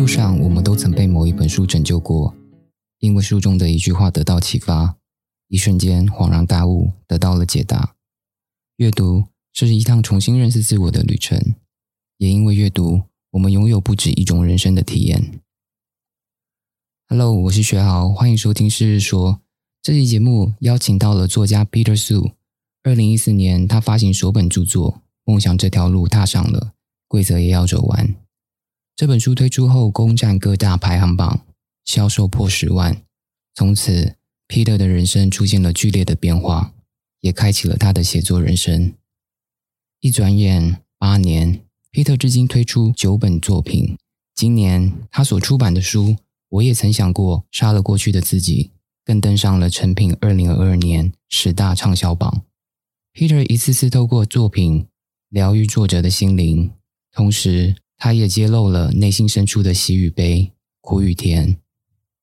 路上，我们都曾被某一本书拯救过，因为书中的一句话得到启发，一瞬间恍然大悟，得到了解答。阅读是一趟重新认识自我的旅程，也因为阅读，我们拥有不止一种人生的体验。Hello，我是学豪，欢迎收听《是日说》。这期节目邀请到了作家 Peter Su。二零一四年，他发行首本著作《梦想这条路踏上了，规则也要走完》。这本书推出后，攻占各大排行榜，销售破十万。从此，Peter 的人生出现了剧烈的变化，也开启了他的写作人生。一转眼八年，Peter 至今推出九本作品。今年，他所出版的书《我也曾想过杀了过去的自己》，更登上了成品二零二二年十大畅销榜。Peter 一次次透过作品疗愈作者的心灵，同时。他也揭露了内心深处的喜与悲、苦与甜。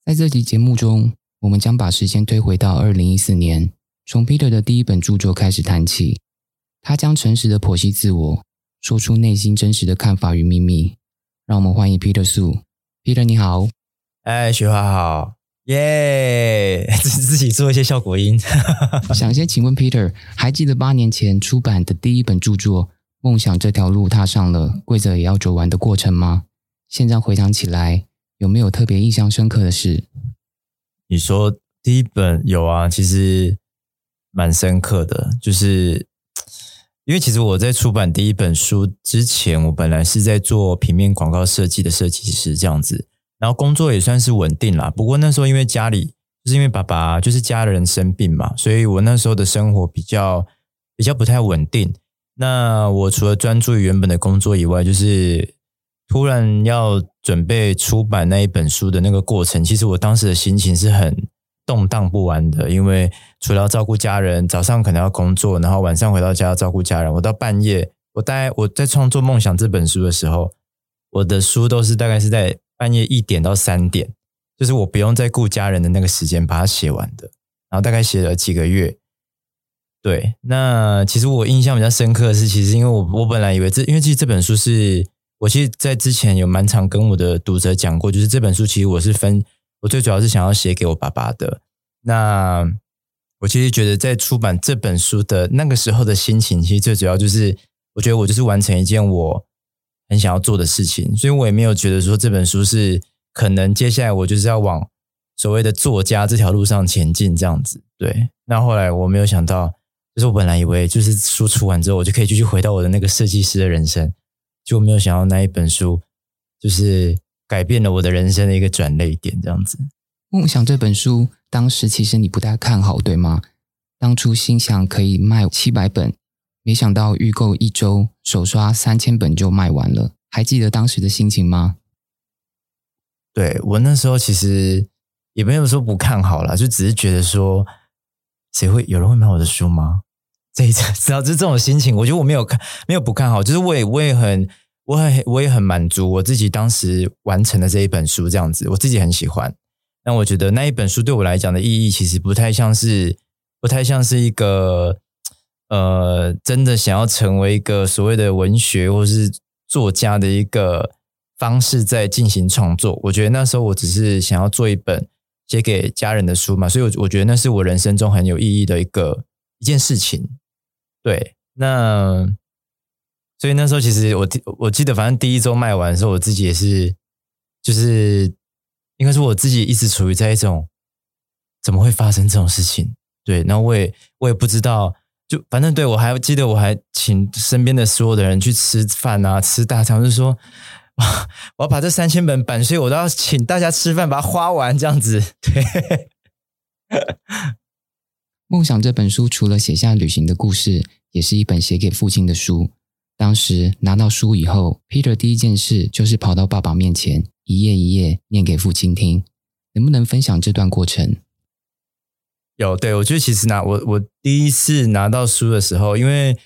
在这集节目中，我们将把时间推回到二零一四年，从 Peter 的第一本著作开始谈起。他将诚实的剖析自我，说出内心真实的看法与秘密。让我们欢迎 Peter Su。Peter 你好，哎，雪花好，耶！自自己做一些效果音。想先请问 Peter，还记得八年前出版的第一本著作？梦想这条路踏上了，跪着也要走完的过程吗？现在回想起来，有没有特别印象深刻的事？你说第一本有啊，其实蛮深刻的，就是因为其实我在出版第一本书之前，我本来是在做平面广告设计的设计师这样子，然后工作也算是稳定啦。不过那时候因为家里就是因为爸爸就是家人生病嘛，所以我那时候的生活比较比较不太稳定。那我除了专注于原本的工作以外，就是突然要准备出版那一本书的那个过程，其实我当时的心情是很动荡不安的。因为除了要照顾家人，早上可能要工作，然后晚上回到家要照顾家人。我到半夜，我大概我在创作《梦想》这本书的时候，我的书都是大概是在半夜一点到三点，就是我不用再顾家人的那个时间把它写完的。然后大概写了几个月。对，那其实我印象比较深刻的是，其实因为我我本来以为这，因为其实这本书是我其实，在之前有蛮常跟我的读者讲过，就是这本书其实我是分，我最主要是想要写给我爸爸的。那我其实觉得在出版这本书的那个时候的心情，其实最主要就是，我觉得我就是完成一件我很想要做的事情，所以我也没有觉得说这本书是可能接下来我就是要往所谓的作家这条路上前进这样子。对，那后来我没有想到。就是我本来以为，就是书出完之后，我就可以继续回到我的那个设计师的人生，就没有想到那一本书就是改变了我的人生的一个转泪点，这样子。梦想这本书，当时其实你不太看好，对吗？当初心想可以卖七百本，没想到预购一周首刷三千本就卖完了，还记得当时的心情吗？对我那时候其实也没有说不看好了，就只是觉得说，谁会有人会买我的书吗？这一次，只要是这种心情，我觉得我没有看，没有不看好，就是我也我也很，我很我也很满足我自己当时完成的这一本书，这样子，我自己很喜欢。那我觉得那一本书对我来讲的意义，其实不太像是，不太像是一个，呃，真的想要成为一个所谓的文学或是作家的一个方式在进行创作。我觉得那时候我只是想要做一本写给家人的书嘛，所以，我我觉得那是我人生中很有意义的一个一件事情。对，那所以那时候其实我我记得，反正第一周卖完的时候，我自己也是，就是应该是我自己一直处于在一种怎么会发生这种事情？对，然后我也我也不知道，就反正对我还记得，我还请身边的所有的人去吃饭啊，吃大餐，就是说我要把这三千本版税，我都要请大家吃饭，把它花完这样子。对。梦想这本书除了写下旅行的故事，也是一本写给父亲的书。当时拿到书以后，Peter 第一件事就是跑到爸爸面前，一页一页念给父亲听。能不能分享这段过程？有，对我觉得其实拿我我第一次拿到书的时候，因为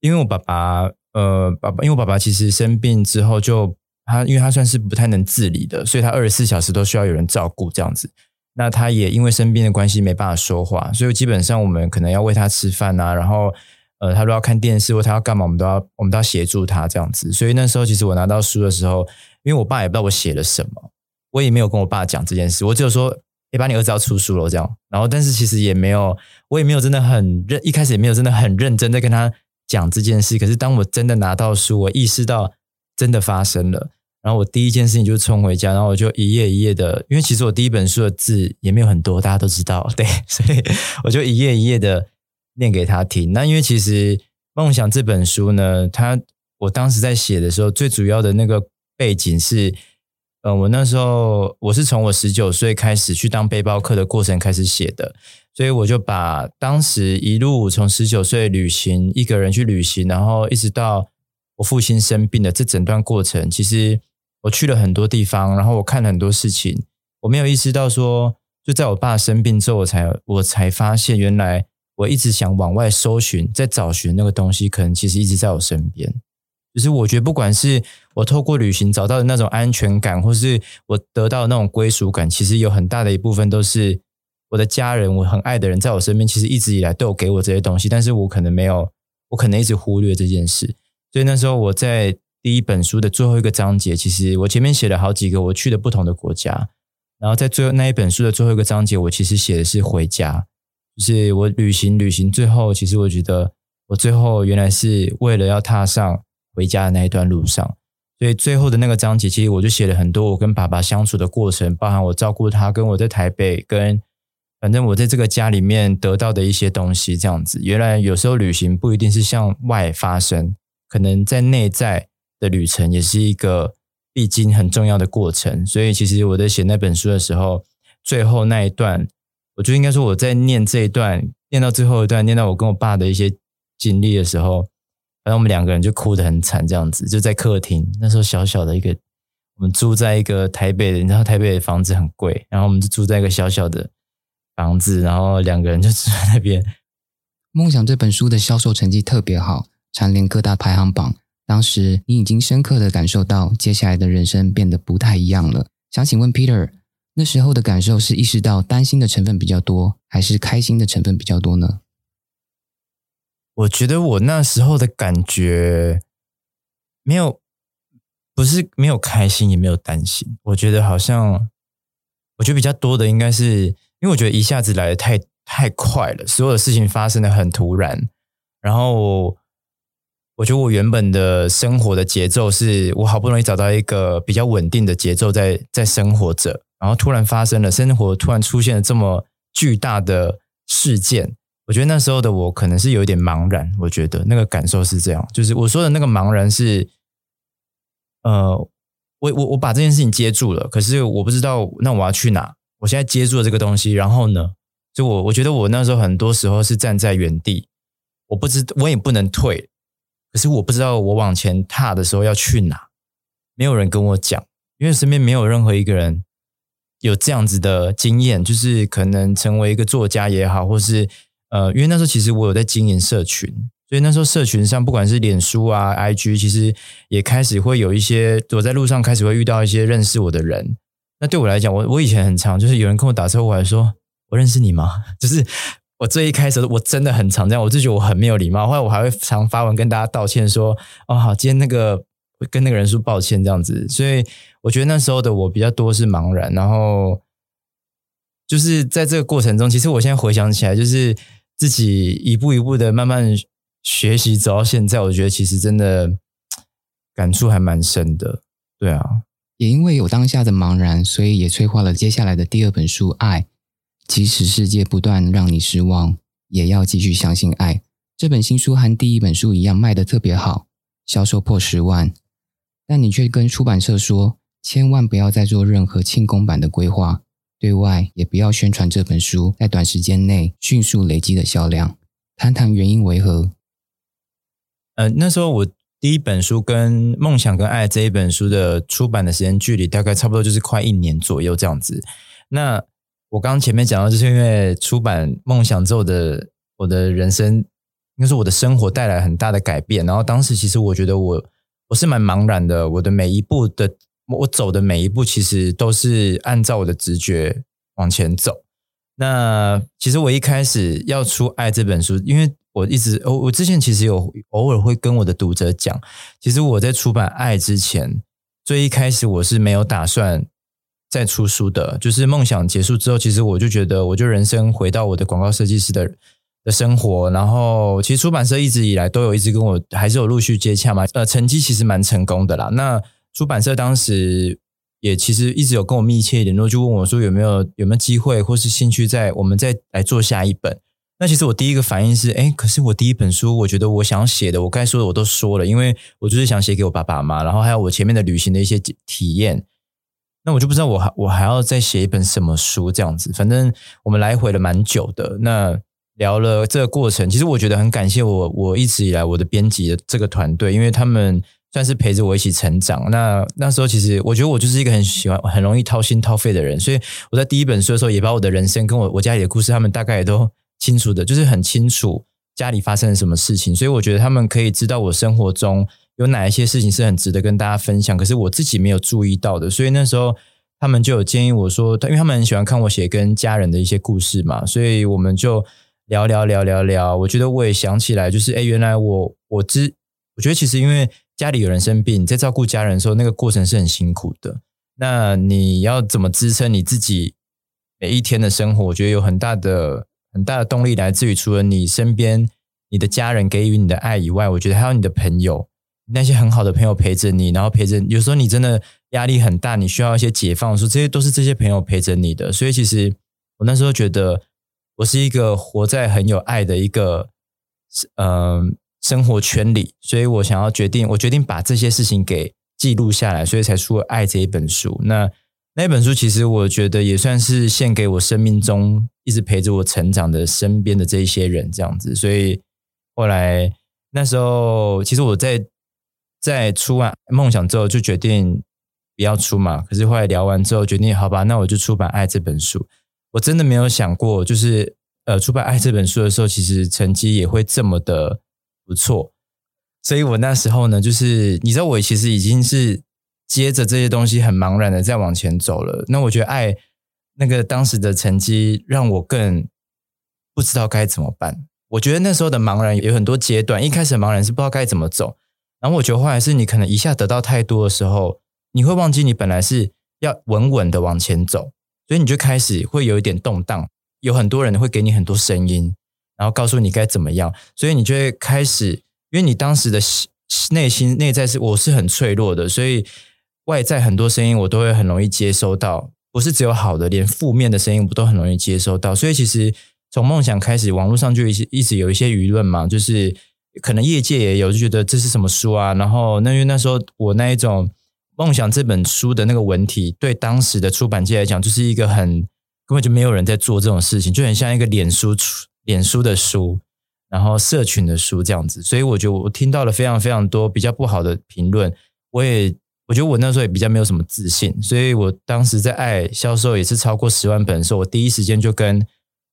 因为我爸爸呃爸爸，因为我爸爸其实生病之后就他，因为他算是不太能自理的，所以他二十四小时都需要有人照顾这样子。那他也因为生病的关系没办法说话，所以基本上我们可能要喂他吃饭啊，然后呃，他如果要看电视或他要干嘛，我们都要我们都要协助他这样子。所以那时候其实我拿到书的时候，因为我爸也不知道我写了什么，我也没有跟我爸讲这件事，我只有说，哎，把你儿子要出书了这样。然后，但是其实也没有，我也没有真的很认，一开始也没有真的很认真在跟他讲这件事。可是当我真的拿到书，我意识到真的发生了。然后我第一件事情就是冲回家，然后我就一页一页的，因为其实我第一本书的字也没有很多，大家都知道，对，所以我就一页一页的念给他听。那因为其实梦想这本书呢，它我当时在写的时候，最主要的那个背景是，呃，我那时候我是从我十九岁开始去当背包客的过程开始写的，所以我就把当时一路从十九岁旅行，一个人去旅行，然后一直到我父亲生病的这整段过程，其实。我去了很多地方，然后我看了很多事情，我没有意识到说，就在我爸生病之后，我才我才发现，原来我一直想往外搜寻，在找寻那个东西，可能其实一直在我身边。就是我觉得，不管是我透过旅行找到的那种安全感，或是我得到的那种归属感，其实有很大的一部分都是我的家人，我很爱的人在我身边，其实一直以来都有给我这些东西，但是我可能没有，我可能一直忽略这件事。所以那时候我在。第一本书的最后一个章节，其实我前面写了好几个我去的不同的国家，然后在最后那一本书的最后一个章节，我其实写的是回家，就是我旅行旅行最后，其实我觉得我最后原来是为了要踏上回家的那一段路上，所以最后的那个章节，其实我就写了很多我跟爸爸相处的过程，包含我照顾他，跟我在台北，跟反正我在这个家里面得到的一些东西，这样子。原来有时候旅行不一定是向外发生，可能在内在。的旅程也是一个必经很重要的过程，所以其实我在写那本书的时候，最后那一段，我就应该说我在念这一段，念到最后一段，念到我跟我爸的一些经历的时候，然后我们两个人就哭得很惨，这样子就在客厅，那时候小小的一个，我们住在一个台北的，你知道台北的房子很贵，然后我们就住在一个小小的房子，然后两个人就住在那边。梦想这本书的销售成绩特别好，蝉联各大排行榜。当时你已经深刻的感受到接下来的人生变得不太一样了。想请问 Peter，那时候的感受是意识到担心的成分比较多，还是开心的成分比较多呢？我觉得我那时候的感觉没有，不是没有开心，也没有担心。我觉得好像，我觉得比较多的应该是，因为我觉得一下子来的太太快了，所有的事情发生的很突然，然后。我觉得我原本的生活的节奏是我好不容易找到一个比较稳定的节奏在在生活着，然后突然发生了生活突然出现了这么巨大的事件，我觉得那时候的我可能是有一点茫然。我觉得那个感受是这样，就是我说的那个茫然是，呃，我我我把这件事情接住了，可是我不知道那我要去哪。我现在接住了这个东西，然后呢，就我我觉得我那时候很多时候是站在原地，我不知我也不能退。可是我不知道我往前踏的时候要去哪，没有人跟我讲，因为身边没有任何一个人有这样子的经验，就是可能成为一个作家也好，或是呃，因为那时候其实我有在经营社群，所以那时候社群上不管是脸书啊、IG，其实也开始会有一些我在路上开始会遇到一些认识我的人。那对我来讲，我我以前很常就是有人跟我打车，我还说我认识你吗？就是。我最一开始我真的很常这样，我就觉得我很没有礼貌。后来我还会常发文跟大家道歉，说：“哦，好，今天那个跟那个人说抱歉这样子。”所以我觉得那时候的我比较多是茫然，然后就是在这个过程中，其实我现在回想起来，就是自己一步一步的慢慢学习走到现在，我觉得其实真的感触还蛮深的。对啊，也因为有当下的茫然，所以也催化了接下来的第二本书《爱》。即使世界不断让你失望，也要继续相信爱。这本新书和第一本书一样卖的特别好，销售破十万。但你却跟出版社说，千万不要再做任何庆功版的规划，对外也不要宣传这本书在短时间内迅速累积的销量。谈谈原因为何？呃，那时候我第一本书跟《梦想跟爱》这一本书的出版的时间距离大概差不多就是快一年左右这样子。那我刚刚前面讲到，就是因为出版《梦想》之后的我的人生，应该是我的生活带来很大的改变。然后当时其实我觉得我我是蛮茫然的，我的每一步的我走的每一步，其实都是按照我的直觉往前走。那其实我一开始要出《爱》这本书，因为我一直我我之前其实有偶尔会跟我的读者讲，其实我在出版《爱》之前。最一开始我是没有打算再出书的，就是梦想结束之后，其实我就觉得，我就人生回到我的广告设计师的的生活。然后，其实出版社一直以来都有一直跟我还是有陆续接洽嘛，呃，成绩其实蛮成功的啦。那出版社当时也其实一直有跟我密切联络，就问我说有没有有没有机会或是兴趣在我们再来做下一本。那其实我第一个反应是，哎，可是我第一本书，我觉得我想写的，我该说的我都说了，因为我就是想写给我爸爸妈妈，然后还有我前面的旅行的一些体验。那我就不知道我还我还要再写一本什么书这样子。反正我们来回了蛮久的，那聊了这个过程，其实我觉得很感谢我我一直以来我的编辑的这个团队，因为他们算是陪着我一起成长。那那时候其实我觉得我就是一个很喜欢很容易掏心掏肺的人，所以我在第一本书的时候也把我的人生跟我我家里的故事，他们大概也都。清楚的，就是很清楚家里发生了什么事情，所以我觉得他们可以知道我生活中有哪一些事情是很值得跟大家分享，可是我自己没有注意到的。所以那时候他们就有建议我说，因为他们很喜欢看我写跟家人的一些故事嘛，所以我们就聊聊聊聊聊。我觉得我也想起来，就是哎，原来我我知，我觉得其实因为家里有人生病，在照顾家人的时候，那个过程是很辛苦的。那你要怎么支撑你自己每一天的生活？我觉得有很大的。很大的动力来自于除了你身边你的家人给予你的爱以外，我觉得还有你的朋友，那些很好的朋友陪着你，然后陪着有时候你真的压力很大，你需要一些解放，说这些都是这些朋友陪着你的。所以其实我那时候觉得我是一个活在很有爱的一个嗯生活圈里，所以我想要决定，我决定把这些事情给记录下来，所以才出了《爱》这一本书。那那本书其实我觉得也算是献给我生命中一直陪着我成长的身边的这一些人这样子，所以后来那时候其实我在在出完梦想之后就决定不要出嘛，可是后来聊完之后决定好吧，那我就出版爱这本书。我真的没有想过，就是呃出版爱这本书的时候，其实成绩也会这么的不错，所以我那时候呢，就是你知道我其实已经是。接着这些东西很茫然的在往前走了，那我觉得爱那个当时的成绩让我更不知道该怎么办。我觉得那时候的茫然有很多阶段，一开始茫然是不知道该怎么走，然后我觉得后来是你可能一下得到太多的时候，你会忘记你本来是要稳稳的往前走，所以你就开始会有一点动荡，有很多人会给你很多声音，然后告诉你该怎么样，所以你就会开始，因为你当时的内心内在是我是很脆弱的，所以。外在很多声音，我都会很容易接收到，不是只有好的，连负面的声音我都很容易接收到。所以其实从梦想开始，网络上就一一直有一些舆论嘛，就是可能业界也有，就觉得这是什么书啊？然后那因为那时候我那一种梦想这本书的那个文体，对当时的出版界来讲，就是一个很根本就没有人在做这种事情，就很像一个脸书脸书的书，然后社群的书这样子。所以我觉得我听到了非常非常多比较不好的评论，我也。我觉得我那时候也比较没有什么自信，所以我当时在爱销售也是超过十万本的时候，我第一时间就跟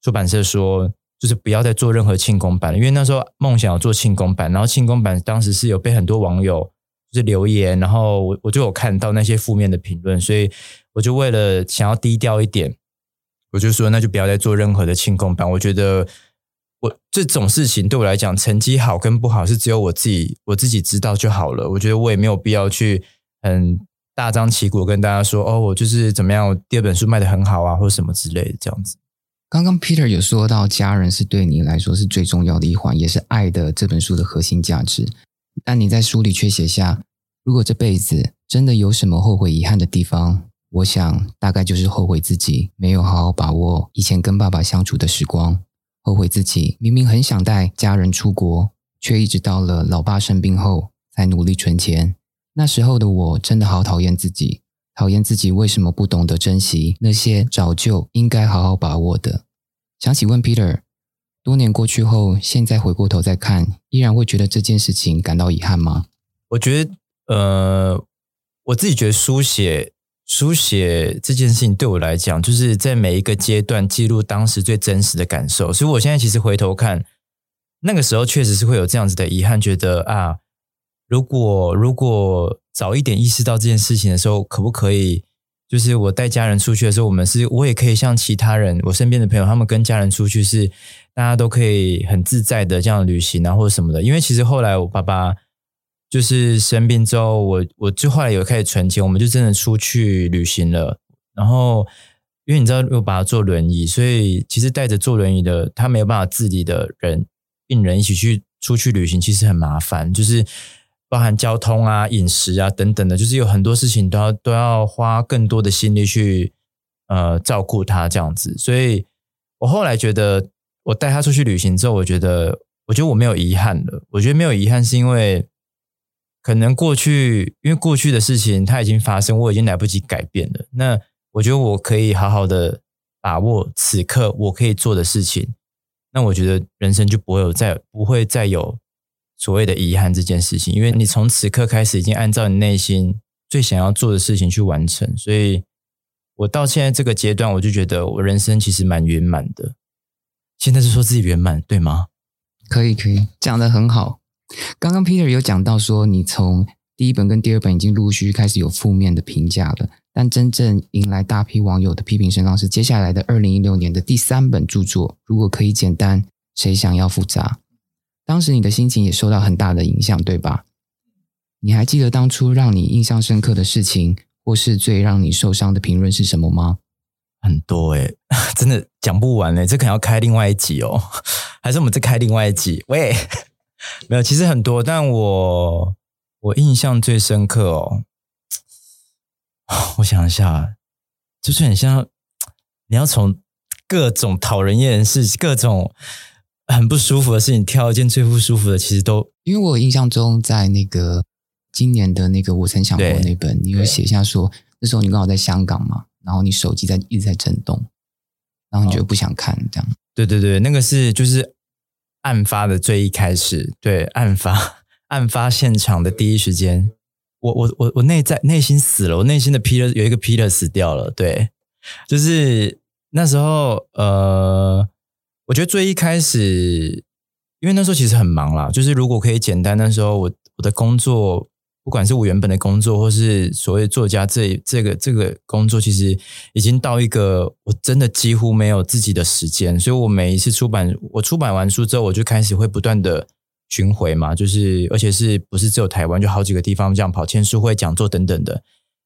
出版社说，就是不要再做任何庆功版了，因为那时候梦想要做庆功版，然后庆功版当时是有被很多网友就是留言，然后我我就有看到那些负面的评论，所以我就为了想要低调一点，我就说那就不要再做任何的庆功版。我觉得我这种事情对我来讲，成绩好跟不好是只有我自己我自己知道就好了。我觉得我也没有必要去。很大张旗鼓跟大家说哦，我就是怎么样，第二本书卖的很好啊，或者什么之类的这样子。刚刚 Peter 有说到，家人是对你来说是最重要的一环，也是爱的这本书的核心价值。但你在书里却写下，如果这辈子真的有什么后悔遗憾的地方，我想大概就是后悔自己没有好好把握以前跟爸爸相处的时光，后悔自己明明很想带家人出国，却一直到了老爸生病后才努力存钱。那时候的我真的好讨厌自己，讨厌自己为什么不懂得珍惜那些早就应该好好把握的。想起问 Peter，多年过去后，现在回过头再看，依然会觉得这件事情感到遗憾吗？我觉得，呃，我自己觉得书写书写这件事情对我来讲，就是在每一个阶段记录当时最真实的感受。所以我现在其实回头看，那个时候确实是会有这样子的遗憾，觉得啊。如果如果早一点意识到这件事情的时候，可不可以？就是我带家人出去的时候，我们是，我也可以像其他人，我身边的朋友，他们跟家人出去是，大家都可以很自在的这样旅行啊，或者什么的。因为其实后来我爸爸就是生病之后，我我就后来有开始存钱，我们就真的出去旅行了。然后，因为你知道，我把他坐轮椅，所以其实带着坐轮椅的他没有办法自理的人，病人一起去出去旅行，其实很麻烦，就是包含交通啊、饮食啊等等的，就是有很多事情都要都要花更多的心力去呃照顾他这样子。所以我后来觉得，我带他出去旅行之后，我觉得，我觉得我没有遗憾了。我觉得没有遗憾是因为。可能过去，因为过去的事情它已经发生，我已经来不及改变了。那我觉得我可以好好的把握此刻我可以做的事情。那我觉得人生就不会有再不会再有所谓的遗憾这件事情，因为你从此刻开始已经按照你内心最想要做的事情去完成。所以我到现在这个阶段，我就觉得我人生其实蛮圆满的。现在是说自己圆满，对吗？可以，可以，讲的很好。刚刚 Peter 有讲到说，你从第一本跟第二本已经陆续开始有负面的评价了，但真正迎来大批网友的批评声浪是接下来的二零一六年的第三本著作。如果可以简单，谁想要复杂？当时你的心情也受到很大的影响，对吧？你还记得当初让你印象深刻的事情，或是最让你受伤的评论是什么吗？很多诶，真的讲不完诶，这可能要开另外一集哦，还是我们再开另外一集？喂。没有，其实很多，但我我印象最深刻哦。我想一下，就是很像你要从各种讨人厌的事、各种很不舒服的事情挑一件最不舒服的，其实都因为我印象中在那个今年的那个我曾想过那本，你有写下说那时候你刚好在香港嘛，然后你手机在一直在震动，然后你就不想看这样。对对对，那个是就是。案发的最一开始，对案发案发现场的第一时间，我我我我内在内心死了，我内心的 Peter 有一个 Peter 死掉了，对，就是那时候，呃，我觉得最一开始，因为那时候其实很忙啦，就是如果可以简单，那时候我我的工作。不管是我原本的工作，或是所谓作家这这个这个工作，其实已经到一个我真的几乎没有自己的时间。所以我每一次出版，我出版完书之后，我就开始会不断的巡回嘛，就是而且是不是只有台湾，就好几个地方这样跑签书会、讲座等等的。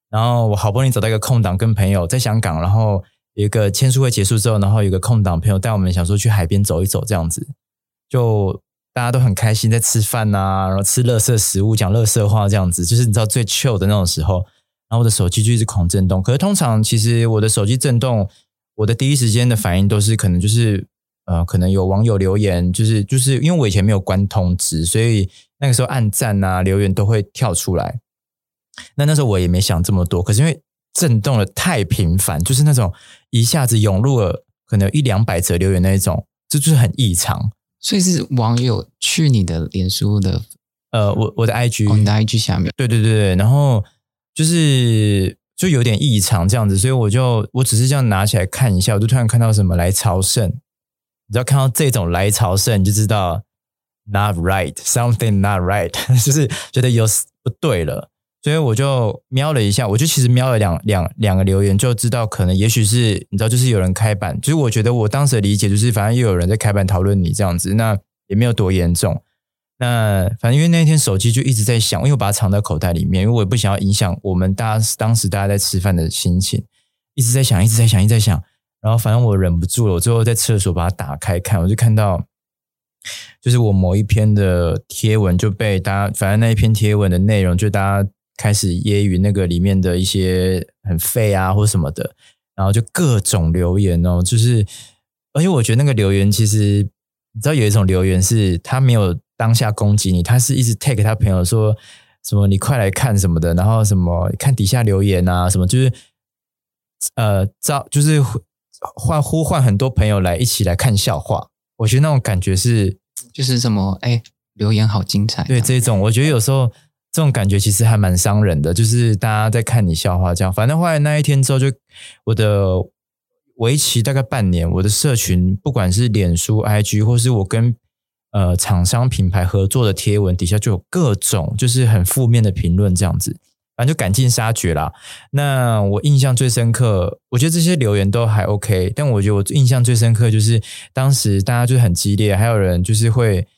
然后我好不容易找到一个空档，跟朋友在香港，然后一个签书会结束之后，然后有个空档，朋友带我们想说去海边走一走，这样子就。大家都很开心在吃饭呐，然后吃乐色食物，讲乐色话这样子，就是你知道最 chill 的那种时候。然后我的手机就一直狂震动。可是通常其实我的手机震动，我的第一时间的反应都是可能就是呃，可能有网友留言，就是就是因为我以前没有关通知，所以那个时候按赞啊留言都会跳出来。那那时候我也没想这么多，可是因为震动的太频繁，就是那种一下子涌入了可能一两百则留言那一种，这就是很异常。所以是网友去你的脸书的，呃，我我的 IG，你的 IG 下面，对对对对，然后就是就有点异常这样子，所以我就我只是这样拿起来看一下，我就突然看到什么来朝圣，你知道看到这种来朝圣，你就知道 not right，something not right，就是觉得有不对了。所以我就瞄了一下，我就其实瞄了两两两个留言，就知道可能也许是你知道，就是有人开版。就是我觉得我当时的理解就是，反正又有人在开版讨论你这样子，那也没有多严重。那反正因为那天手机就一直在响，因为我把它藏在口袋里面，因为我也不想要影响我们大家当时大家在吃饭的心情，一直在响，一直在响，一直在响。然后反正我忍不住了，我最后在厕所把它打开看，我就看到，就是我某一篇的贴文就被大家，反正那一篇贴文的内容就大家。开始揶揄那个里面的一些很废啊或什么的，然后就各种留言哦，就是而且我觉得那个留言其实你知道有一种留言是他没有当下攻击你，他是一直 take 他朋友说什么你快来看什么的，然后什么看底下留言啊什么，就是呃招就是唤呼唤很多朋友来一起来看笑话，我觉得那种感觉是就是什么哎留言好精彩，对这种我觉得有时候。这种感觉其实还蛮伤人的，就是大家在看你笑话这样。反正后来那一天之后，就我的为期大概半年，我的社群不管是脸书、IG，或是我跟呃厂商品牌合作的贴文底下，就有各种就是很负面的评论这样子，反正就赶尽杀绝啦。那我印象最深刻，我觉得这些留言都还 OK，但我觉得我印象最深刻就是当时大家就很激烈，还有人就是会。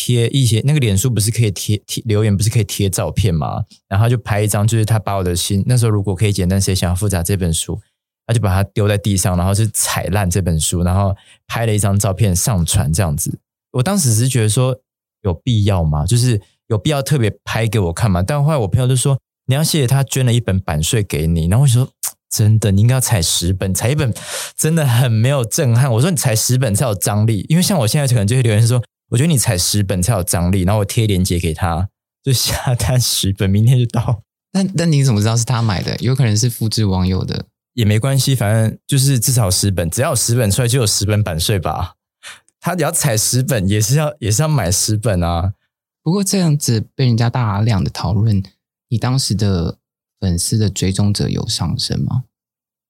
贴一些那个脸书不是可以贴贴留言，不是可以贴照片吗？然后就拍一张，就是他把我的心那时候如果可以简单，谁想要复杂这本书，他就把它丢在地上，然后是踩烂这本书，然后拍了一张照片上传这样子。我当时只是觉得说有必要吗？就是有必要特别拍给我看吗？但后来我朋友就说你要谢谢他捐了一本版税给你，然后我说。真的，你应该要踩十本，踩一本真的很没有震撼。我说你踩十本才有张力，因为像我现在可能就会留言说，我觉得你踩十本才有张力，然后我贴链接给他，就下单十本，明天就到。但但你怎么知道是他买的？有可能是复制网友的，也没关系，反正就是至少十本，只要有十本出来就有十本版税吧。他只要踩十本，也是要也是要买十本啊。不过这样子被人家大量的讨论，你当时的。粉丝的追踪者有上升吗？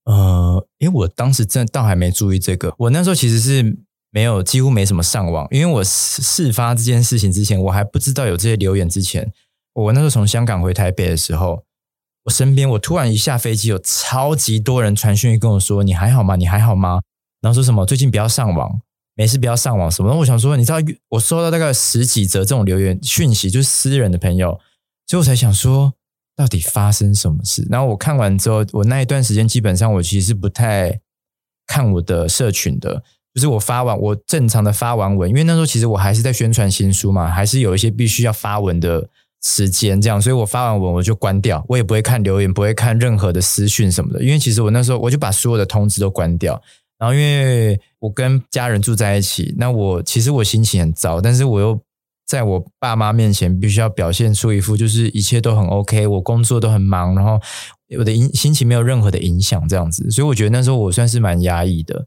呃，因为我当时真的倒还没注意这个，我那时候其实是没有几乎没什么上网，因为我事发这件事情之前，我还不知道有这些留言。之前我那时候从香港回台北的时候，我身边我突然一下飞机，有超级多人传讯跟我说：“你还好吗？你还好吗？”然后说什么最近不要上网，没事不要上网什么。我想说，你知道我收到大概十几则这种留言讯息，就是私人的朋友，所以我才想说。到底发生什么事？然后我看完之后，我那一段时间基本上我其实不太看我的社群的，就是我发完我正常的发完文，因为那时候其实我还是在宣传新书嘛，还是有一些必须要发文的时间，这样，所以我发完文我就关掉，我也不会看留言，不会看任何的私讯什么的，因为其实我那时候我就把所有的通知都关掉，然后因为我跟家人住在一起，那我其实我心情很糟，但是我又。在我爸妈面前，必须要表现出一副就是一切都很 OK，我工作都很忙，然后我的影心情没有任何的影响，这样子。所以我觉得那时候我算是蛮压抑的。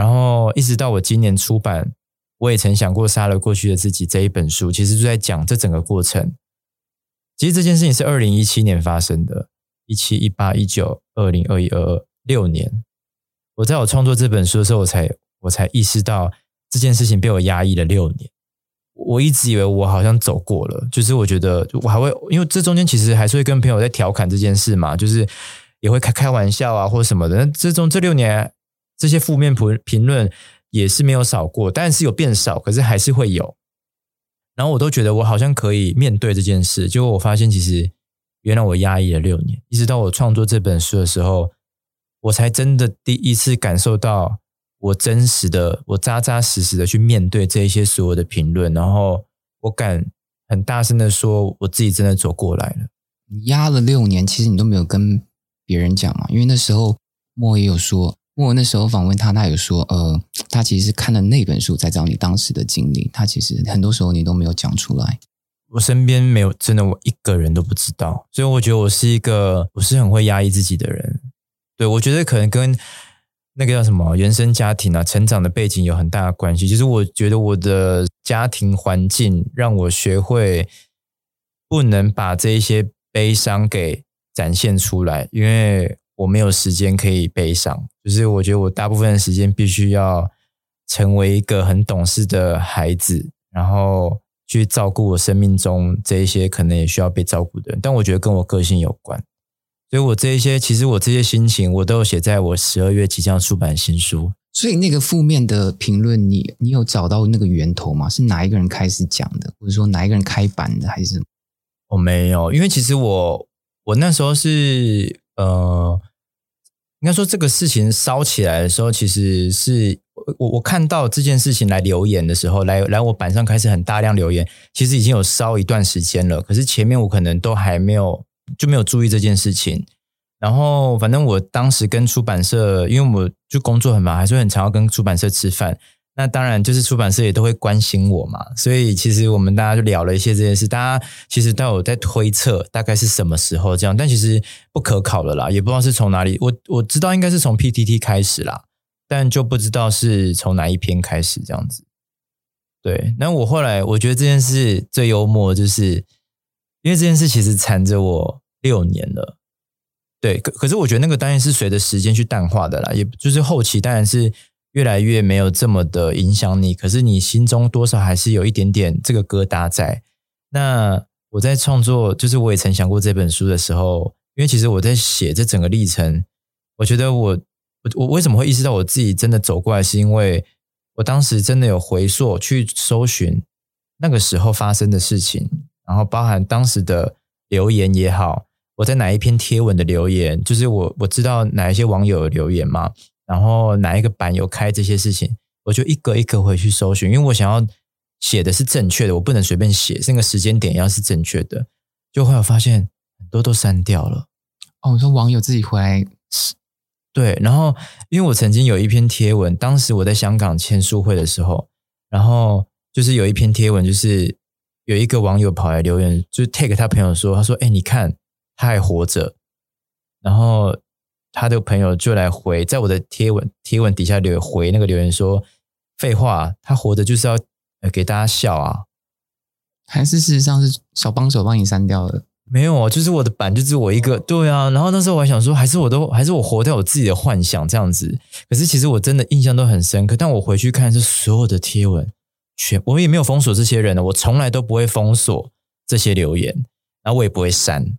然后一直到我今年出版，我也曾想过杀了过去的自己这一本书，其实就在讲这整个过程。其实这件事情是二零一七年发生的，一七、一八、一九、二零、二一、二二六年。我在我创作这本书的时候，我才我才意识到这件事情被我压抑了六年。我一直以为我好像走过了，就是我觉得我还会，因为这中间其实还是会跟朋友在调侃这件事嘛，就是也会开开玩笑啊，或什么的。这中这六年这些负面评评论也是没有少过，但是有变少，可是还是会有。然后我都觉得我好像可以面对这件事，结果我发现其实原来我压抑了六年，一直到我创作这本书的时候，我才真的第一次感受到。我真实的，我扎扎实实的去面对这一些所有的评论，然后我敢很大声的说，我自己真的走过来了。你压了六年，其实你都没有跟别人讲嘛？因为那时候莫也有说，我那时候访问他，他有说，呃，他其实是看了那本书才找你当时的经历。他其实很多时候你都没有讲出来。我身边没有真的，我一个人都不知道，所以我觉得我是一个不是很会压抑自己的人。对我觉得可能跟。那个叫什么原生家庭啊，成长的背景有很大的关系。就是我觉得我的家庭环境让我学会不能把这一些悲伤给展现出来，因为我没有时间可以悲伤。就是我觉得我大部分的时间必须要成为一个很懂事的孩子，然后去照顾我生命中这一些可能也需要被照顾的人。但我觉得跟我个性有关。所以，我这一些，其实我这些心情，我都有写在我十二月即将出版新书。所以，那个负面的评论，你你有找到那个源头吗？是哪一个人开始讲的，或者说哪一个人开版的，还是？我没有，因为其实我我那时候是呃，应该说这个事情烧起来的时候，其实是我我看到这件事情来留言的时候，来来我板上开始很大量留言，其实已经有烧一段时间了。可是前面我可能都还没有。就没有注意这件事情，然后反正我当时跟出版社，因为我就工作很忙，还是很常要跟出版社吃饭。那当然就是出版社也都会关心我嘛，所以其实我们大家就聊了一些这件事。大家其实都有在推测大概是什么时候这样，但其实不可考了啦，也不知道是从哪里。我我知道应该是从 PTT 开始啦，但就不知道是从哪一篇开始这样子。对，那我后来我觉得这件事最幽默，就是因为这件事其实缠着我。六年了，对，可可是我觉得那个当然是随着时间去淡化的啦，也就是后期当然是越来越没有这么的影响你，可是你心中多少还是有一点点这个疙瘩在。那我在创作，就是我也曾想过这本书的时候，因为其实我在写这整个历程，我觉得我我我为什么会意识到我自己真的走过来，是因为我当时真的有回溯去搜寻那个时候发生的事情，然后包含当时的留言也好，我在哪一篇贴文的留言，就是我我知道哪一些网友留言嘛，然后哪一个版有开这些事情，我就一个一个回去搜寻，因为我想要写的是正确的，我不能随便写，那个时间点要是正确的，就会有发现很多都删掉了。哦，我说网友自己回来，对，然后因为我曾经有一篇贴文，当时我在香港签书会的时候，然后就是有一篇贴文，就是有一个网友跑来留言，就是 take 他朋友说，他说：“哎，你看他还活着。”然后他的朋友就来回，在我的贴文贴文底下留回那个留言说：“废话，他活着就是要给大家笑啊。”还是事实上是小帮手帮你删掉了。没有啊，就是我的版，就是我一个，对啊。然后那时候我还想说，还是我都还是我活在我自己的幻想这样子。可是其实我真的印象都很深刻。但我回去看，是所有的贴文，全我也没有封锁这些人呢，我从来都不会封锁这些留言，然后我也不会删。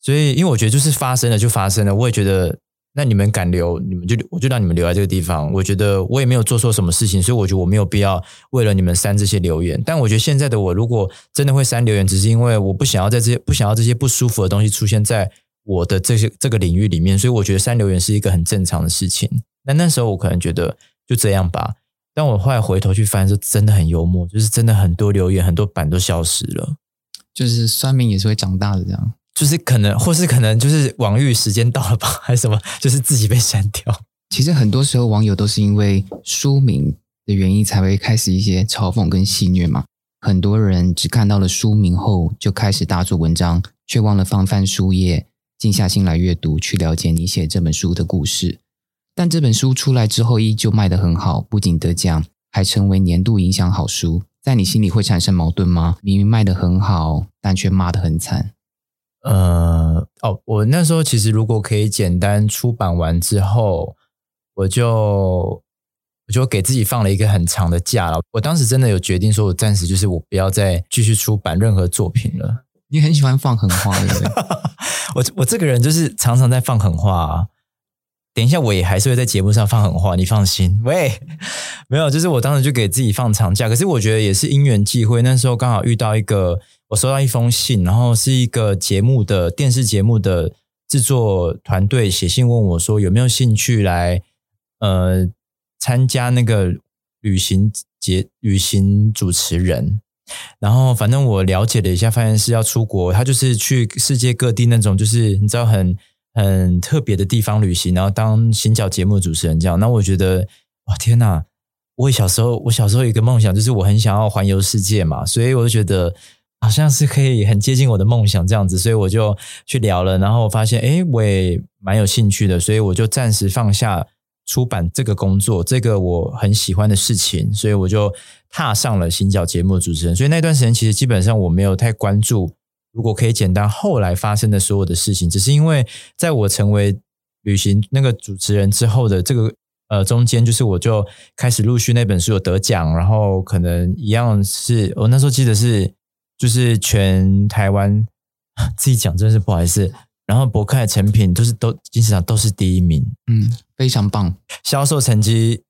所以，因为我觉得就是发生了就发生了，我也觉得。那你们敢留，你们就我就让你们留在这个地方。我觉得我也没有做错什么事情，所以我觉得我没有必要为了你们删这些留言。但我觉得现在的我，如果真的会删留言，只是因为我不想要在这些不想要这些不舒服的东西出现在我的这些这个领域里面，所以我觉得删留言是一个很正常的事情。那那时候我可能觉得就这样吧。但我后来回头去翻，是真的很幽默，就是真的很多留言很多版都消失了，就是酸民也是会长大的这样。就是可能，或是可能就是网域时间到了吧，还是什么？就是自己被删掉。其实很多时候网友都是因为书名的原因才会开始一些嘲讽跟戏谑嘛。很多人只看到了书名后就开始大做文章，却忘了翻翻书页，静下心来阅读，去了解你写这本书的故事。但这本书出来之后依旧卖得很好，不仅得奖，还成为年度影响好书。在你心里会产生矛盾吗？明明卖得很好，但却骂得很惨。呃哦，我那时候其实如果可以简单出版完之后，我就我就给自己放了一个很长的假了。我当时真的有决定说，我暂时就是我不要再继续出版任何作品了。你很喜欢放狠话，对不对？我我这个人就是常常在放狠话。等一下，我也还是会在节目上放狠话，你放心。喂，没有，就是我当时就给自己放长假，可是我觉得也是因缘际会，那时候刚好遇到一个。我收到一封信，然后是一个节目的电视节目的制作团队写信问我说有没有兴趣来呃参加那个旅行节旅行主持人，然后反正我了解了一下，发现是要出国，他就是去世界各地那种就是你知道很很特别的地方旅行，然后当行脚节目主持人这样。那我觉得哇天哪！我小时候我小时候有一个梦想，就是我很想要环游世界嘛，所以我就觉得。好像是可以很接近我的梦想这样子，所以我就去聊了，然后发现哎，我也蛮有兴趣的，所以我就暂时放下出版这个工作，这个我很喜欢的事情，所以我就踏上了新角节目主持人。所以那段时间其实基本上我没有太关注，如果可以简单后来发生的所有的事情，只是因为在我成为旅行那个主持人之后的这个呃中间，就是我就开始陆续那本书有得奖，然后可能一样是我那时候记得是。就是全台湾 自己讲真是不好意思，然后博客的成品都是都金石堂都是第一名，嗯，非常棒，销售成绩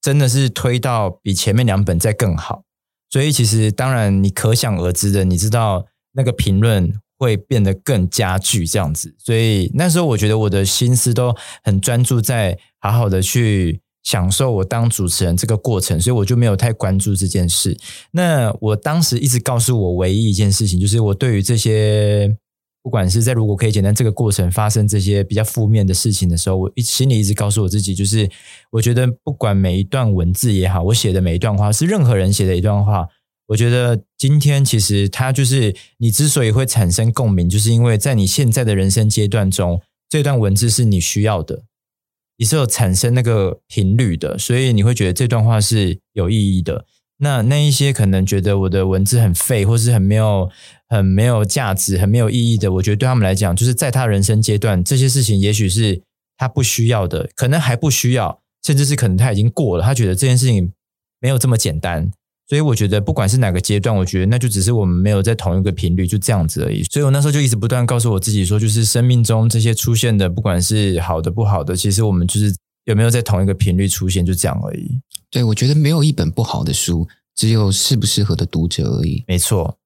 真的是推到比前面两本再更好，所以其实当然你可想而知的，你知道那个评论会变得更加剧这样子，所以那时候我觉得我的心思都很专注在好好的去。享受我当主持人这个过程，所以我就没有太关注这件事。那我当时一直告诉我唯一一件事情，就是我对于这些，不管是在如果可以简单这个过程发生这些比较负面的事情的时候，我心里一直告诉我自己，就是我觉得不管每一段文字也好，我写的每一段话是任何人写的一段话，我觉得今天其实它就是你之所以会产生共鸣，就是因为在你现在的人生阶段中，这段文字是你需要的。你是有产生那个频率的，所以你会觉得这段话是有意义的。那那一些可能觉得我的文字很废，或是很没有、很没有价值、很没有意义的，我觉得对他们来讲，就是在他人生阶段，这些事情也许是他不需要的，可能还不需要，甚至是可能他已经过了，他觉得这件事情没有这么简单。所以我觉得，不管是哪个阶段，我觉得那就只是我们没有在同一个频率，就这样子而已。所以我那时候就一直不断告诉我自己说，就是生命中这些出现的，不管是好的不好的，其实我们就是有没有在同一个频率出现，就这样而已。对，我觉得没有一本不好的书，只有适不适合的读者而已。没错，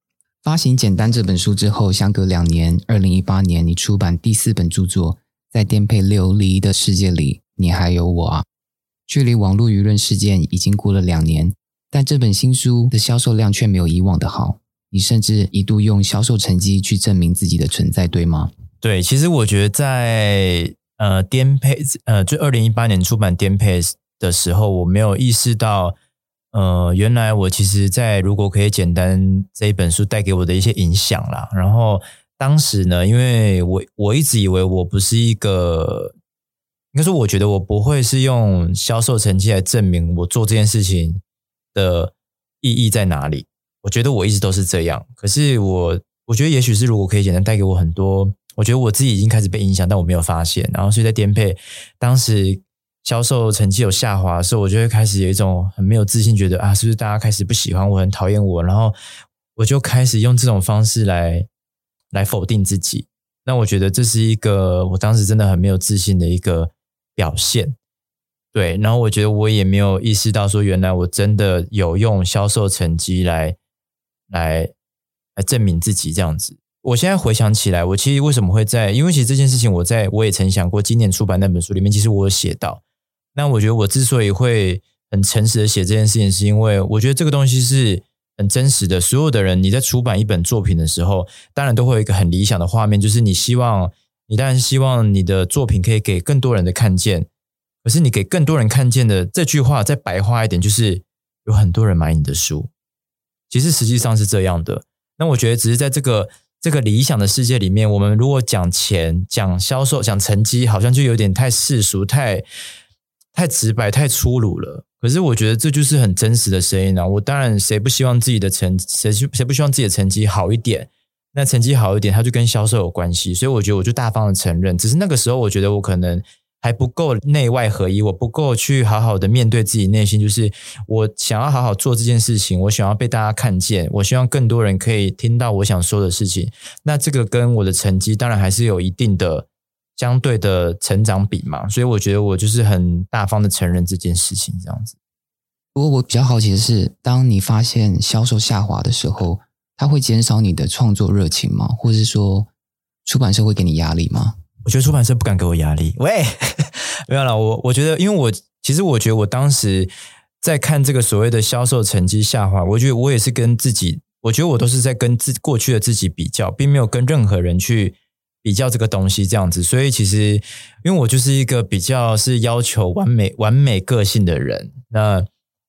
发行《简单》这本书之后，相隔两年，二零一八年，你出版第四本著作，在颠沛流离的世界里，你还有我啊！距离网络舆论事件已经过了两年，但这本新书的销售量却没有以往的好。你甚至一度用销售成绩去证明自己的存在，对吗？对，其实我觉得在呃颠沛呃，就二零一八年出版颠沛的时候，我没有意识到，呃，原来我其实，在如果可以简单这一本书带给我的一些影响啦。然后当时呢，因为我我一直以为我不是一个。应该说，我觉得我不会是用销售成绩来证明我做这件事情的意义在哪里。我觉得我一直都是这样。可是我，我觉得也许是如果可以简单带给我很多，我觉得我自己已经开始被影响，但我没有发现。然后，所以在颠沛当时销售成绩有下滑的时候，我就会开始有一种很没有自信，觉得啊，是不是大家开始不喜欢我，很讨厌我？然后我就开始用这种方式来来否定自己。那我觉得这是一个我当时真的很没有自信的一个。表现对，然后我觉得我也没有意识到说，原来我真的有用销售成绩来来来证明自己这样子。我现在回想起来，我其实为什么会在？因为其实这件事情，我在我也曾想过，今年出版那本书里面，其实我有写到。那我觉得我之所以会很诚实的写这件事情，是因为我觉得这个东西是很真实的。所有的人，你在出版一本作品的时候，当然都会有一个很理想的画面，就是你希望。你当然希望你的作品可以给更多人的看见，可是你给更多人看见的这句话，再白话一点，就是有很多人买你的书。其实实际上是这样的。那我觉得，只是在这个这个理想的世界里面，我们如果讲钱、讲销售、讲成绩，好像就有点太世俗、太太直白、太粗鲁了。可是我觉得这就是很真实的声音啊！我当然谁不希望自己的成谁谁不希望自己的成绩好一点？那成绩好一点，它就跟销售有关系，所以我觉得我就大方的承认。只是那个时候，我觉得我可能还不够内外合一，我不够去好好的面对自己内心，就是我想要好好做这件事情，我想要被大家看见，我希望更多人可以听到我想说的事情。那这个跟我的成绩当然还是有一定的相对的成长比嘛，所以我觉得我就是很大方的承认这件事情，这样子。不过我比较好奇的是，当你发现销售下滑的时候。它会减少你的创作热情吗？或者是说，出版社会给你压力吗？我觉得出版社不敢给我压力。喂，没有了。我我觉得，因为我其实我觉得，我当时在看这个所谓的销售成绩下滑，我觉得我也是跟自己，我觉得我都是在跟自过去的自己比较，并没有跟任何人去比较这个东西这样子。所以其实，因为我就是一个比较是要求完美、完美个性的人，那。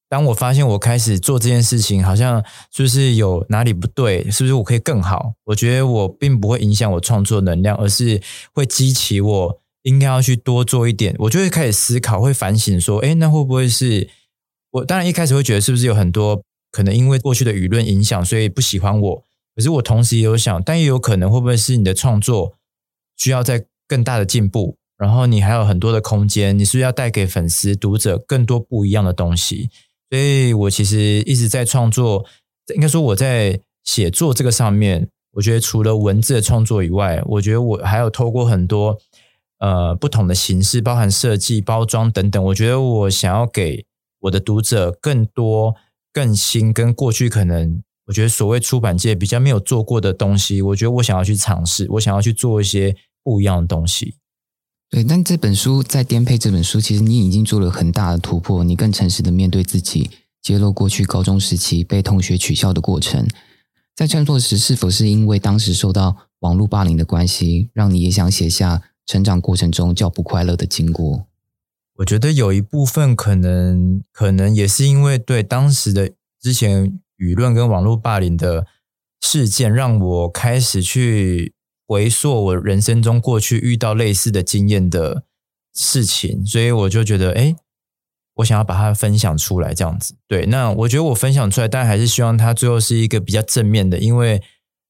当我发现我开始做这件事情，好像是不是有哪里不对？是不是我可以更好？我觉得我并不会影响我创作能量，而是会激起我应该要去多做一点。我就会开始思考，会反省说：，哎，那会不会是我？当然一开始会觉得是不是有很多可能因为过去的舆论影响，所以不喜欢我。可是我同时也有想，但也有可能会不会是你的创作需要在更大的进步，然后你还有很多的空间，你是,不是要带给粉丝、读者更多不一样的东西。所以我其实一直在创作，应该说我在写作这个上面，我觉得除了文字的创作以外，我觉得我还有透过很多呃不同的形式，包含设计、包装等等。我觉得我想要给我的读者更多、更新，跟过去可能我觉得所谓出版界比较没有做过的东西，我觉得我想要去尝试，我想要去做一些不一样的东西。对，但这本书在颠沛这本书，其实你已经做了很大的突破。你更诚实的面对自己，揭露过去高中时期被同学取笑的过程。在创作时，是否是因为当时受到网络霸凌的关系，让你也想写下成长过程中较不快乐的经过？我觉得有一部分可能，可能也是因为对当时的之前舆论跟网络霸凌的事件，让我开始去。回溯我人生中过去遇到类似的经验的事情，所以我就觉得，哎，我想要把它分享出来，这样子。对，那我觉得我分享出来，但还是希望它最后是一个比较正面的，因为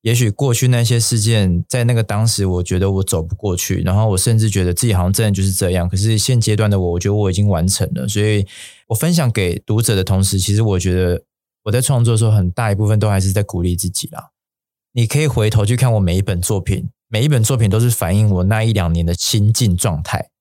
也许过去那些事件，在那个当时，我觉得我走不过去，然后我甚至觉得自己好像真的就是这样。可是现阶段的我，我觉得我已经完成了，所以我分享给读者的同时，其实我觉得我在创作的时候，很大一部分都还是在鼓励自己啦。你可以回头去看我每一本作品，每一本作品都是反映我那一两年的心境状态。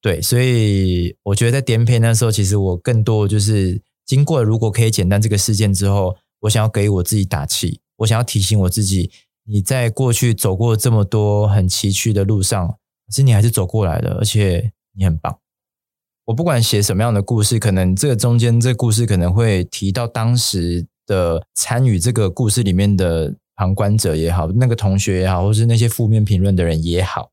对，所以我觉得在颠沛那时候，其实我更多就是经过如果可以简单这个事件之后，我想要给我自己打气，我想要提醒我自己，你在过去走过这么多很崎岖的路上，可是你还是走过来的，而且你很棒。我不管写什么样的故事，可能这个中间这故事可能会提到当时的参与这个故事里面的旁观者也好，那个同学也好，或是那些负面评论的人也好。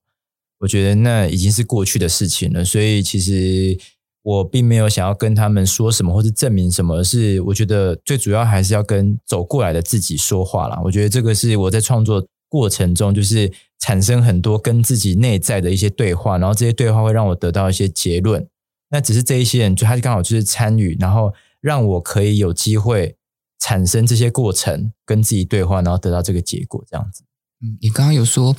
我觉得那已经是过去的事情了，所以其实我并没有想要跟他们说什么，或是证明什么，是我觉得最主要还是要跟走过来的自己说话啦。我觉得这个是我在创作过程中，就是产生很多跟自己内在的一些对话，然后这些对话会让我得到一些结论。那只是这一些人，就他刚好就是参与，然后让我可以有机会产生这些过程，跟自己对话，然后得到这个结果，这样子。嗯，你刚刚有说。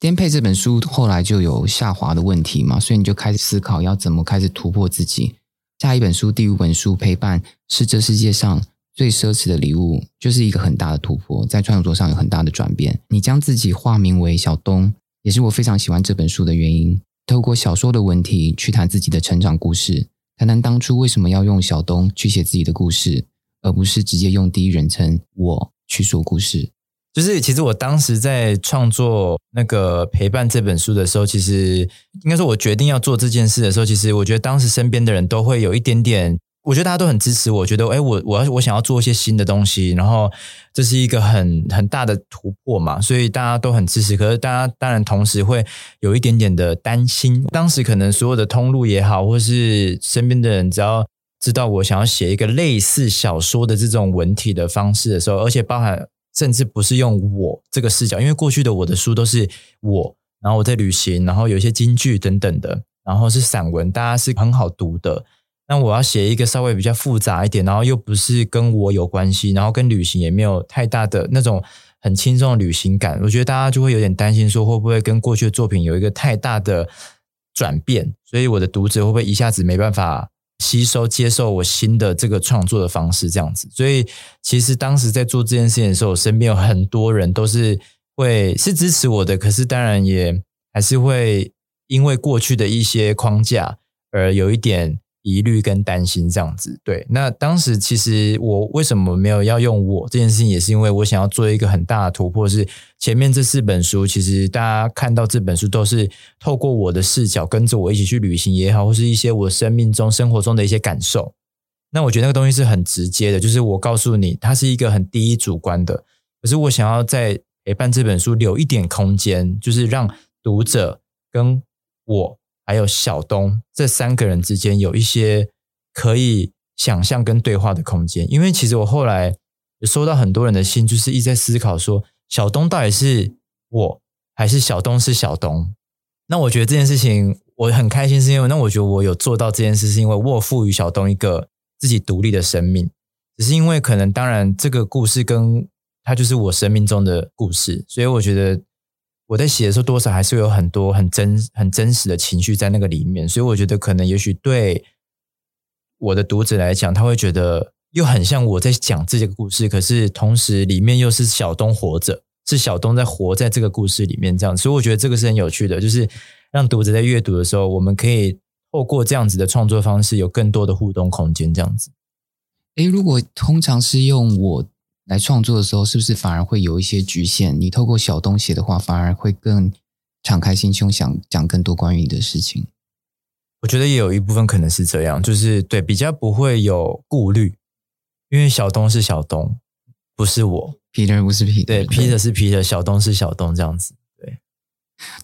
颠沛这本书后来就有下滑的问题嘛，所以你就开始思考要怎么开始突破自己。下一本书，第五本书，陪伴是这世界上最奢侈的礼物，就是一个很大的突破，在创作上有很大的转变。你将自己化名为小东，也是我非常喜欢这本书的原因。透过小说的文体去谈自己的成长故事，谈谈当初为什么要用小东去写自己的故事，而不是直接用第一人称我去说故事。就是其实我当时在创作那个陪伴这本书的时候，其实应该说，我决定要做这件事的时候，其实我觉得当时身边的人都会有一点点，我觉得大家都很支持我，觉得哎，我我要我想要做一些新的东西，然后这是一个很很大的突破嘛，所以大家都很支持。可是大家当然同时会有一点点的担心，当时可能所有的通路也好，或是身边的人只要知道我想要写一个类似小说的这种文体的方式的时候，而且包含。甚至不是用我这个视角，因为过去的我的书都是我，然后我在旅行，然后有一些京剧等等的，然后是散文，大家是很好读的。那我要写一个稍微比较复杂一点，然后又不是跟我有关系，然后跟旅行也没有太大的那种很轻松的旅行感，我觉得大家就会有点担心，说会不会跟过去的作品有一个太大的转变，所以我的读者会不会一下子没办法？吸收、接受我新的这个创作的方式，这样子。所以，其实当时在做这件事情的时候，我身边有很多人都是会是支持我的，可是当然也还是会因为过去的一些框架而有一点。疑虑跟担心这样子，对。那当时其实我为什么没有要用我这件事情，也是因为我想要做一个很大的突破。是前面这四本书，其实大家看到这本书都是透过我的视角，跟着我一起去旅行也好，或是一些我生命中、生活中的一些感受。那我觉得那个东西是很直接的，就是我告诉你，它是一个很第一主观的。可是我想要在陪伴这本书留一点空间，就是让读者跟我。还有小东这三个人之间有一些可以想象跟对话的空间，因为其实我后来收到很多人的信，就是一直在思考说，小东到底是我还是小东是小东？那我觉得这件事情我很开心，是因为那我觉得我有做到这件事，是因为我赋予小东一个自己独立的生命，只是因为可能当然这个故事跟他就是我生命中的故事，所以我觉得。我在写的时候，多少还是有很多很真、很真实的情绪在那个里面，所以我觉得可能也许对我的读者来讲，他会觉得又很像我在讲这个故事，可是同时里面又是小东活着，是小东在活在这个故事里面这样，所以我觉得这个是很有趣的，就是让读者在阅读的时候，我们可以透过这样子的创作方式，有更多的互动空间这样子。诶，如果通常是用我。来创作的时候，是不是反而会有一些局限？你透过小东写的话，反而会更敞开心胸，想讲更多关于你的事情。我觉得也有一部分可能是这样，就是对比较不会有顾虑，因为小东是小东，不是我，Peter 不是 Peter，对，Peter 是 Peter，小东是小东，这样子。对，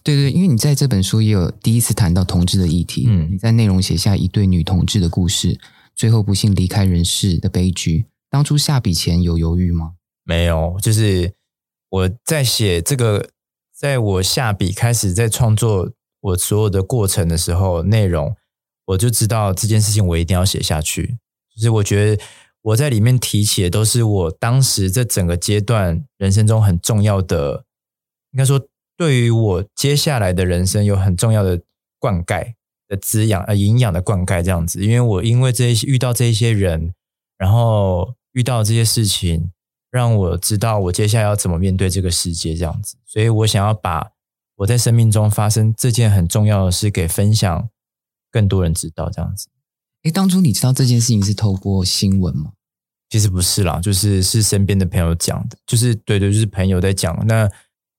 对对，因为你在这本书也有第一次谈到同志的议题，嗯，你在内容写下一对女同志的故事，最后不幸离开人世的悲剧。当初下笔前有犹豫吗？没有，就是我在写这个，在我下笔开始在创作我所有的过程的时候，内容我就知道这件事情我一定要写下去。就是我觉得我在里面提起的都是我当时这整个阶段人生中很重要的，应该说对于我接下来的人生有很重要的灌溉的滋养呃营养的灌溉这样子。因为我因为这些遇到这一些人，然后。遇到这些事情，让我知道我接下来要怎么面对这个世界，这样子。所以我想要把我在生命中发生这件很重要的事给分享，更多人知道，这样子。哎，当初你知道这件事情是透过新闻吗？其实不是啦，就是是身边的朋友讲的，就是对对，就是朋友在讲。那因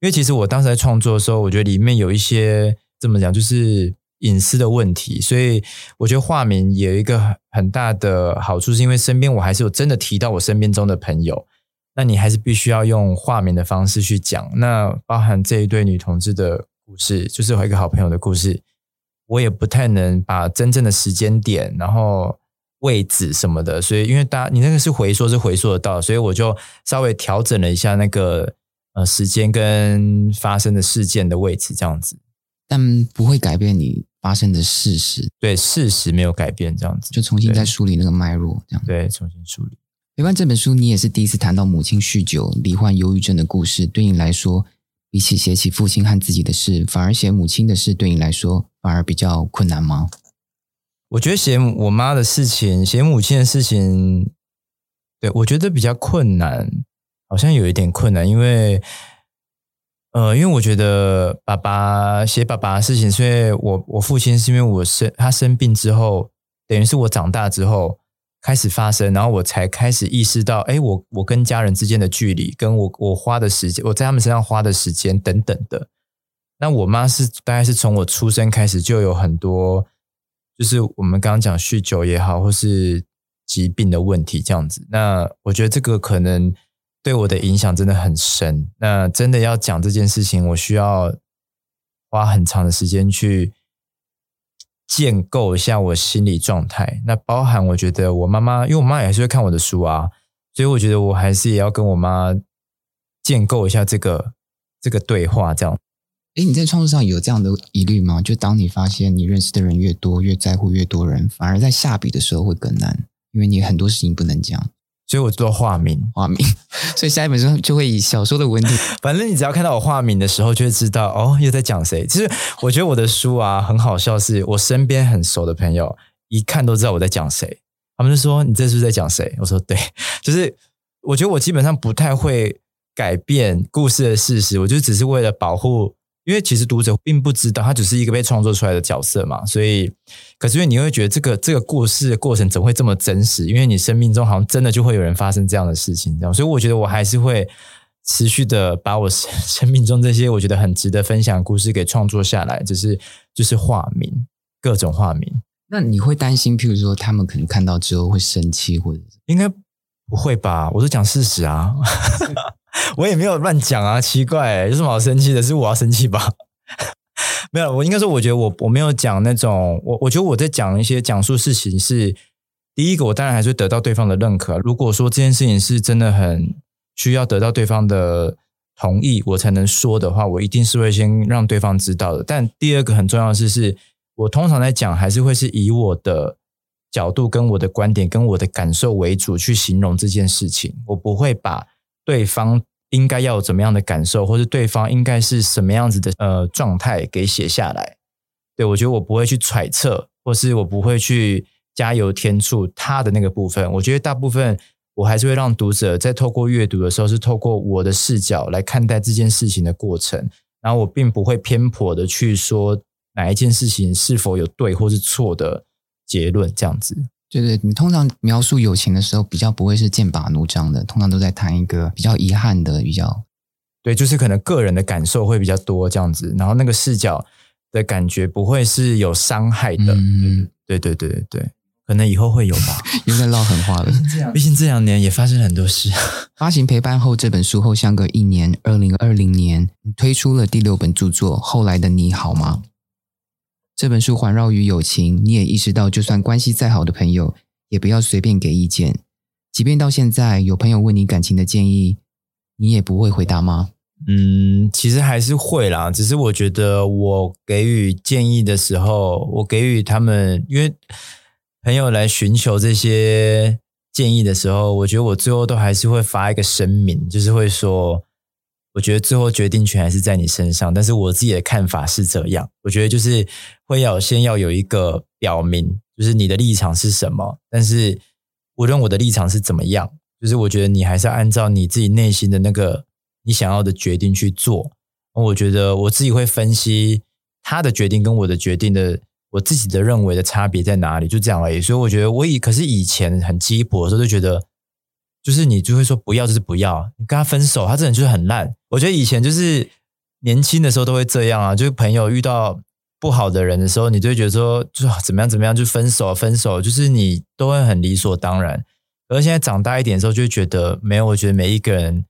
为其实我当时在创作的时候，我觉得里面有一些怎么讲，就是隐私的问题，所以我觉得化名有一个很大的好处，是因为身边我还是有真的提到我身边中的朋友，那你还是必须要用化名的方式去讲。那包含这一对女同志的故事，就是我一个好朋友的故事，我也不太能把真正的时间点，然后。位置什么的，所以因为大家你那个是回溯是回溯得到，所以我就稍微调整了一下那个呃时间跟发生的事件的位置这样子，但不会改变你发生的事实。对，事实没有改变，这样子就重新再梳理那个脉络，这样对，重新梳理。陪伴这本书，你也是第一次谈到母亲酗酒、罹患忧郁症的故事。对你来说，比起写起父亲和自己的事，反而写母亲的事，对你来说反而比较困难吗？我觉得写我妈的事情，写母亲的事情，对我觉得比较困难，好像有一点困难，因为，呃，因为我觉得爸爸写爸爸的事情，所以我我父亲是因为我生他生病之后，等于是我长大之后开始发生，然后我才开始意识到，哎，我我跟家人之间的距离，跟我我花的时间，我在他们身上花的时间等等的。那我妈是大概是从我出生开始就有很多。就是我们刚刚讲酗酒也好，或是疾病的问题这样子，那我觉得这个可能对我的影响真的很深。那真的要讲这件事情，我需要花很长的时间去建构一下我心理状态。那包含我觉得我妈妈，因为我妈也是会看我的书啊，所以我觉得我还是也要跟我妈建构一下这个这个对话这样。哎，你在创作上有这样的疑虑吗？就当你发现你认识的人越多，越在乎越多人，反而在下笔的时候会更难，因为你很多事情不能讲，所以我做化名，化名，所以下一本书就会以小说的文体。反正你只要看到我化名的时候，就会知道哦，又在讲谁。其实我觉得我的书啊很好笑，是我身边很熟的朋友一看都知道我在讲谁，他们就说你这是在讲谁？我说对，就是我觉得我基本上不太会改变故事的事实，我就只是为了保护。因为其实读者并不知道，他只是一个被创作出来的角色嘛，所以，可是因为你会觉得这个这个故事的过程怎么会这么真实？因为你生命中好像真的就会有人发生这样的事情，这样，所以我觉得我还是会持续的把我生命中这些我觉得很值得分享的故事给创作下来，只是就是化名，各种化名。那你会担心，譬如说他们可能看到之后会生气，或者应该不会吧？我是讲事实啊。我也没有乱讲啊，奇怪，有什么好生气的？是我要生气吧？没有，我应该说，我觉得我我没有讲那种，我我觉得我在讲一些讲述事情是第一个，我当然还是会得到对方的认可。如果说这件事情是真的很需要得到对方的同意，我才能说的话，我一定是会先让对方知道的。但第二个很重要的事，是我通常在讲，还是会是以我的角度、跟我的观点、跟我的感受为主去形容这件事情，我不会把。对方应该要有怎么样的感受，或者对方应该是什么样子的呃状态，给写下来。对我觉得我不会去揣测，或是我不会去加油添醋他的那个部分。我觉得大部分我还是会让读者在透过阅读的时候，是透过我的视角来看待这件事情的过程。然后我并不会偏颇的去说哪一件事情是否有对或是错的结论，这样子。对对，你通常描述友情的时候，比较不会是剑拔弩张的，通常都在谈一个比较遗憾的，比较对，就是可能个人的感受会比较多这样子，然后那个视角的感觉不会是有伤害的。嗯，对对对对对，可能以后会有吧，有点唠狠话了。毕竟这两年也发生了很多事。发行陪伴后，这本书后相隔一年，二零二零年推出了第六本著作《后来的你好吗》。这本书环绕于友情，你也意识到，就算关系再好的朋友，也不要随便给意见。即便到现在，有朋友问你感情的建议，你也不会回答吗？嗯，其实还是会啦。只是我觉得，我给予建议的时候，我给予他们，因为朋友来寻求这些建议的时候，我觉得我最后都还是会发一个声明，就是会说。我觉得最后决定权还是在你身上，但是我自己的看法是这样。我觉得就是会要先要有一个表明，就是你的立场是什么。但是无论我的立场是怎么样，就是我觉得你还是要按照你自己内心的那个你想要的决定去做。我觉得我自己会分析他的决定跟我的决定的我自己的认为的差别在哪里，就这样而已。所以我觉得我以可是以前很鸡婆的时候就觉得，就是你就会说不要就是不要，你跟他分手，他这人就是很烂。我觉得以前就是年轻的时候都会这样啊，就是朋友遇到不好的人的时候，你就会觉得说就怎么样怎么样就分手分手，就是你都会很理所当然。而现在长大一点的时候，就觉得没有，我觉得每一个人。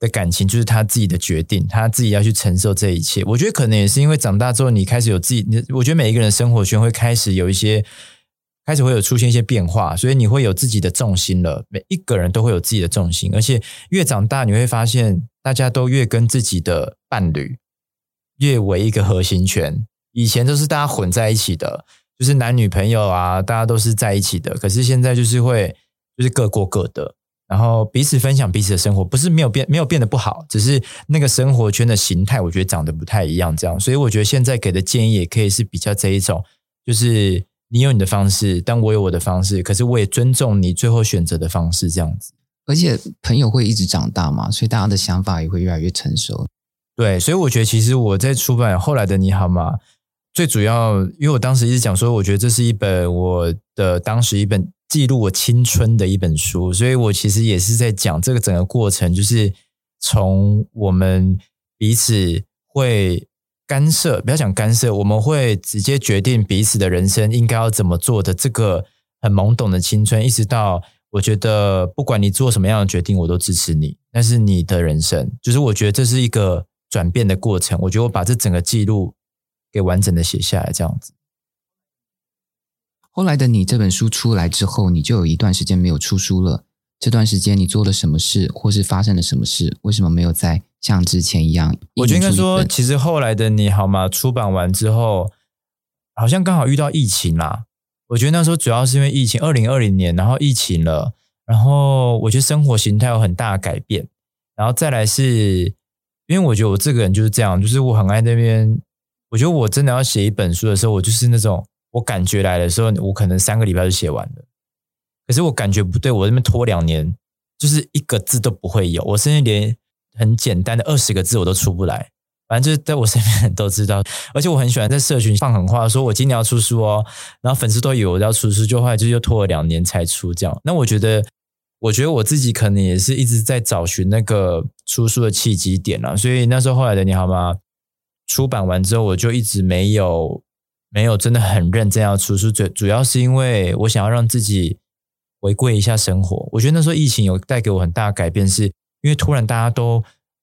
的感情就是他自己的决定，他自己要去承受这一切。我觉得可能也是因为长大之后，你开始有自己，你我觉得每一个人生活圈会开始有一些，开始会有出现一些变化，所以你会有自己的重心了。每一个人都会有自己的重心，而且越长大，你会发现大家都越跟自己的伴侣越为一个核心圈。以前都是大家混在一起的，就是男女朋友啊，大家都是在一起的。可是现在就是会，就是各过各的。然后彼此分享彼此的生活，不是没有变，没有变得不好，只是那个生活圈的形态，我觉得长得不太一样。这样，所以我觉得现在给的建议也可以是比较这一种，就是你有你的方式，但我有我的方式，可是我也尊重你最后选择的方式，这样子。而且朋友会一直长大嘛，所以大家的想法也会越来越成熟。对，所以我觉得其实我在出版后来的你好吗？最主要，因为我当时一直讲说，我觉得这是一本我的当时一本。记录我青春的一本书，所以我其实也是在讲这个整个过程，就是从我们彼此会干涉，不要讲干涉，我们会直接决定彼此的人生应该要怎么做的这个很懵懂的青春，一直到我觉得不管你做什么样的决定，我都支持你，那是你的人生，就是我觉得这是一个转变的过程。我觉得我把这整个记录给完整的写下来，这样子。后来的你这本书出来之后，你就有一段时间没有出书了。这段时间你做了什么事，或是发生了什么事？为什么没有再像之前一样？我觉得应该说，其实后来的你好吗？出版完之后，好像刚好遇到疫情啦。我觉得那时候主要是因为疫情，二零二零年，然后疫情了，然后我觉得生活形态有很大的改变，然后再来是因为我觉得我这个人就是这样，就是我很爱那边。我觉得我真的要写一本书的时候，我就是那种。我感觉来的时候，我可能三个礼拜就写完了。可是我感觉不对，我这边拖两年，就是一个字都不会有。我甚至连很简单的二十个字我都出不来。反正就是在我身边人都知道，而且我很喜欢在社群放狠话，说我今年要出书哦。然后粉丝都以为我要出书，就后来就又拖了两年才出这样。那我觉得，我觉得我自己可能也是一直在找寻那个出书的契机点了。所以那时候后来的你好吗？出版完之后，我就一直没有。没有真的很认真要出书，主主要是因为我想要让自己回归一下生活。我觉得那时候疫情有带给我很大改变，是因为突然大家都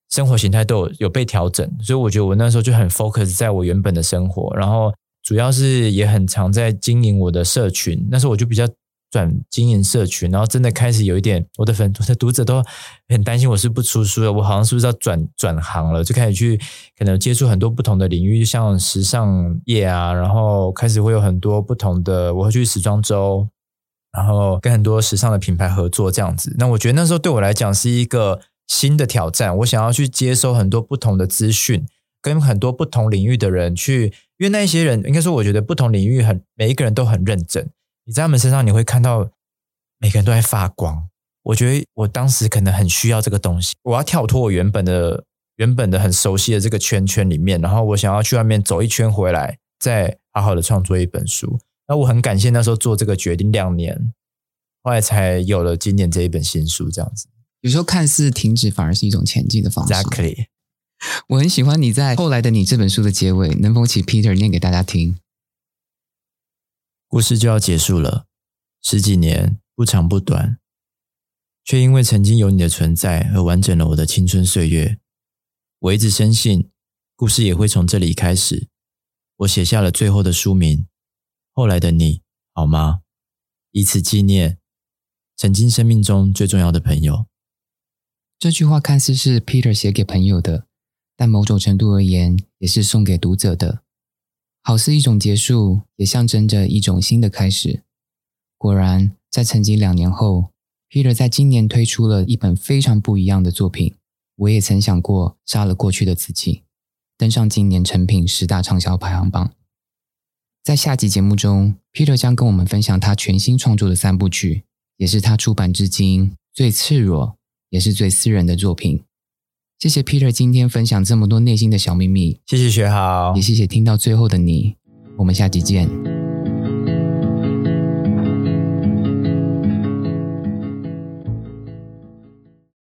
生活形态都有有被调整，所以我觉得我那时候就很 focus 在我原本的生活，然后主要是也很常在经营我的社群。那时候我就比较。转经营社群，然后真的开始有一点，我的粉我的读者都很担心我是不出书了，我好像是不是要转转行了？就开始去可能接触很多不同的领域，像时尚业啊，然后开始会有很多不同的，我会去时装周，然后跟很多时尚的品牌合作这样子。那我觉得那时候对我来讲是一个新的挑战，我想要去接收很多不同的资讯，跟很多不同领域的人去，因为那些人应该说，我觉得不同领域很每一个人都很认真。你在他们身上，你会看到每个人都在发光。我觉得我当时可能很需要这个东西，我要跳脱我原本的、原本的很熟悉的这个圈圈里面，然后我想要去外面走一圈回来，再好好的创作一本书。那我很感谢那时候做这个决定两年，后来才有了今年这一本新书。这样子，有时候看似停止，反而是一种前进的方式。Exactly，我很喜欢你在后来的你这本书的结尾，能否请 Peter 念给大家听？故事就要结束了，十几年不长不短，却因为曾经有你的存在而完整了我的青春岁月。我一直深信，故事也会从这里开始。我写下了最后的书名，《后来的你好吗》，以此纪念曾经生命中最重要的朋友。这句话看似是 Peter 写给朋友的，但某种程度而言，也是送给读者的。好似一种结束，也象征着一种新的开始。果然，在曾经两年后，Peter 在今年推出了一本非常不一样的作品。我也曾想过杀了过去的自己，登上今年成品十大畅销排行榜。在下集节目中，Peter 将跟我们分享他全新创作的三部曲，也是他出版至今最赤裸，也是最私人的作品。谢谢 Peter 今天分享这么多内心的小秘密，谢谢学好，也谢谢听到最后的你，我们下集见。